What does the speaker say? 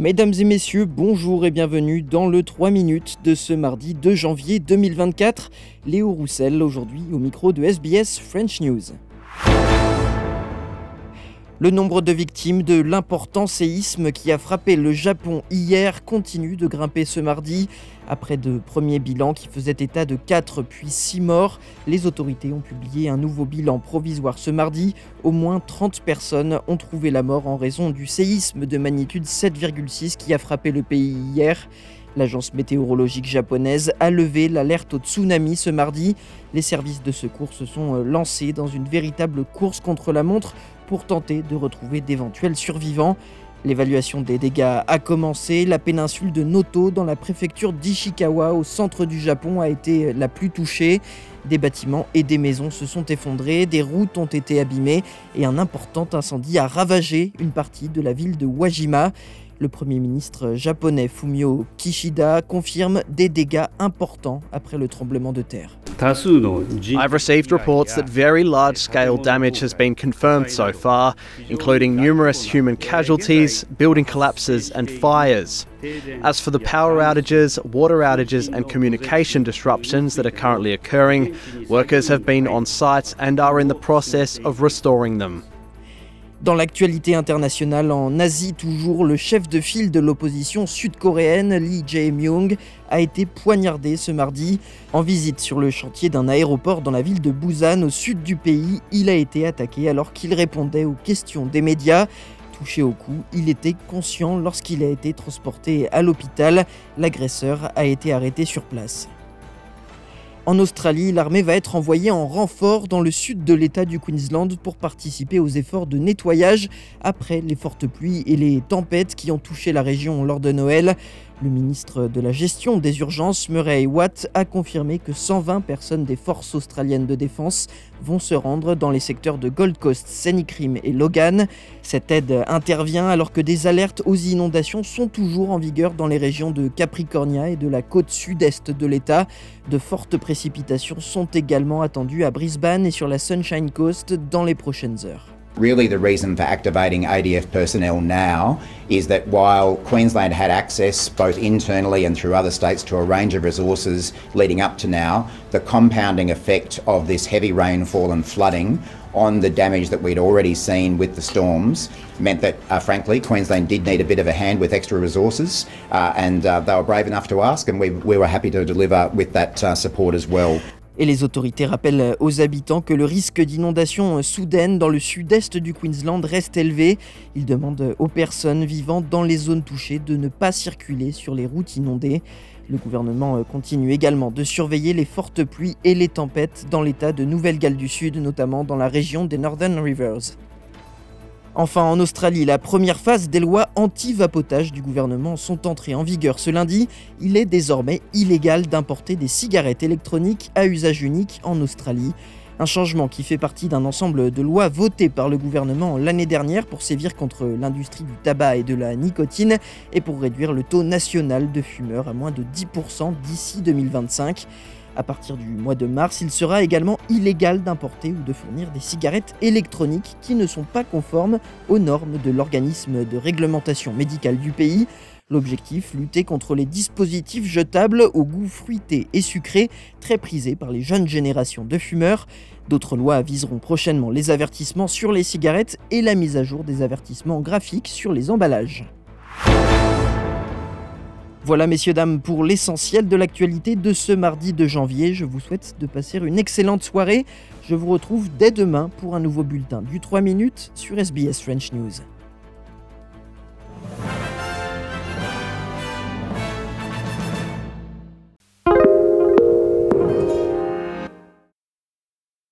Mesdames et messieurs, bonjour et bienvenue dans le 3 minutes de ce mardi 2 janvier 2024. Léo Roussel aujourd'hui au micro de SBS French News. Le nombre de victimes de l'important séisme qui a frappé le Japon hier continue de grimper ce mardi. Après de premiers bilans qui faisaient état de 4 puis 6 morts, les autorités ont publié un nouveau bilan provisoire ce mardi. Au moins 30 personnes ont trouvé la mort en raison du séisme de magnitude 7,6 qui a frappé le pays hier. L'agence météorologique japonaise a levé l'alerte au tsunami ce mardi. Les services de secours se sont lancés dans une véritable course contre la montre pour tenter de retrouver d'éventuels survivants. L'évaluation des dégâts a commencé. La péninsule de Noto, dans la préfecture d'Ishikawa, au centre du Japon, a été la plus touchée. Des bâtiments et des maisons se sont effondrés, des routes ont été abîmées et un important incendie a ravagé une partie de la ville de Wajima. Le Premier ministre japonais Fumio Kishida confirme des dégâts importants après le tremblement de terre. I've received reports that very large scale damage has been confirmed so far, including numerous human casualties, building collapses, and fires. As for the power outages, water outages, and communication disruptions that are currently occurring, workers have been on site and are in the process of restoring them. Dans l'actualité internationale en Asie, toujours, le chef de file de l'opposition sud-coréenne, Lee Jae-myung, a été poignardé ce mardi. En visite sur le chantier d'un aéroport dans la ville de Busan, au sud du pays, il a été attaqué alors qu'il répondait aux questions des médias. Touché au cou, il était conscient lorsqu'il a été transporté à l'hôpital. L'agresseur a été arrêté sur place. En Australie, l'armée va être envoyée en renfort dans le sud de l'État du Queensland pour participer aux efforts de nettoyage après les fortes pluies et les tempêtes qui ont touché la région lors de Noël. Le ministre de la Gestion des Urgences, Murray Watt, a confirmé que 120 personnes des forces australiennes de défense vont se rendre dans les secteurs de Gold Coast, Senicrim et Logan. Cette aide intervient alors que des alertes aux inondations sont toujours en vigueur dans les régions de Capricornia et de la côte sud-est de l'État. De fortes précipitations sont également attendues à Brisbane et sur la Sunshine Coast dans les prochaines heures. Really, the reason for activating ADF personnel now is that while Queensland had access both internally and through other states to a range of resources leading up to now, the compounding effect of this heavy rainfall and flooding on the damage that we'd already seen with the storms meant that, uh, frankly, Queensland did need a bit of a hand with extra resources, uh, and uh, they were brave enough to ask, and we, we were happy to deliver with that uh, support as well. Et les autorités rappellent aux habitants que le risque d'inondation soudaine dans le sud-est du Queensland reste élevé. Ils demandent aux personnes vivant dans les zones touchées de ne pas circuler sur les routes inondées. Le gouvernement continue également de surveiller les fortes pluies et les tempêtes dans l'état de Nouvelle-Galles du Sud, notamment dans la région des Northern Rivers. Enfin, en Australie, la première phase des lois anti-vapotage du gouvernement sont entrées en vigueur ce lundi. Il est désormais illégal d'importer des cigarettes électroniques à usage unique en Australie. Un changement qui fait partie d'un ensemble de lois votées par le gouvernement l'année dernière pour sévir contre l'industrie du tabac et de la nicotine et pour réduire le taux national de fumeurs à moins de 10% d'ici 2025. À partir du mois de mars, il sera également illégal d'importer ou de fournir des cigarettes électroniques qui ne sont pas conformes aux normes de l'organisme de réglementation médicale du pays. L'objectif, lutter contre les dispositifs jetables au goût fruité et sucré, très prisés par les jeunes générations de fumeurs. D'autres lois viseront prochainement les avertissements sur les cigarettes et la mise à jour des avertissements graphiques sur les emballages. Voilà, messieurs, dames, pour l'essentiel de l'actualité de ce mardi de janvier. Je vous souhaite de passer une excellente soirée. Je vous retrouve dès demain pour un nouveau bulletin du 3 minutes sur SBS French News.